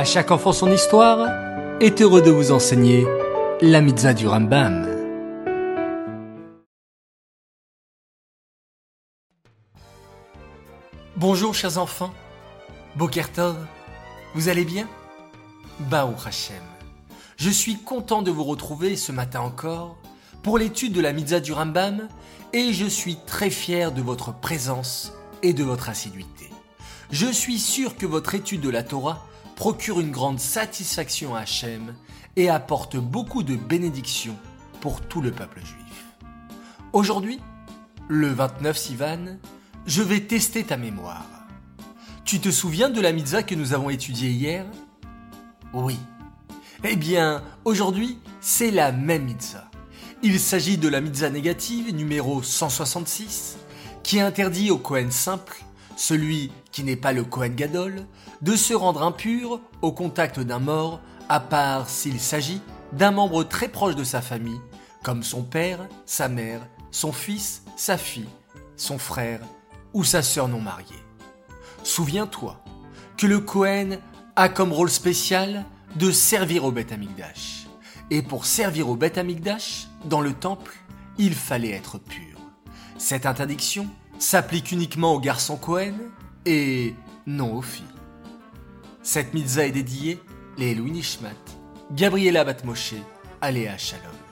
À chaque enfant son histoire est heureux de vous enseigner la mitzvah du Rambam. Bonjour chers enfants, Bokertov, vous allez bien? Baou Hashem, je suis content de vous retrouver ce matin encore pour l'étude de la mitzvah du Rambam et je suis très fier de votre présence et de votre assiduité. Je suis sûr que votre étude de la Torah procure une grande satisfaction à Hachem et apporte beaucoup de bénédictions pour tout le peuple juif. Aujourd'hui, le 29 Sivan, je vais tester ta mémoire. Tu te souviens de la mitzvah que nous avons étudiée hier? Oui. Eh bien, aujourd'hui, c'est la même mitzvah. Il s'agit de la mitzvah négative numéro 166, qui interdit au Kohen simple celui qui n'est pas le Kohen Gadol, de se rendre impur au contact d'un mort, à part s'il s'agit d'un membre très proche de sa famille, comme son père, sa mère, son fils, sa fille, son frère ou sa sœur non mariée. Souviens-toi que le Kohen a comme rôle spécial de servir au Beth Amikdash. Et pour servir au Beth Amikdash, dans le temple, il fallait être pur. Cette interdiction s'applique uniquement aux garçons Cohen et non aux filles. Cette mitzvah est dédiée les Louis Nishmat, Gabriela Batmoshe, Aléa Shalom.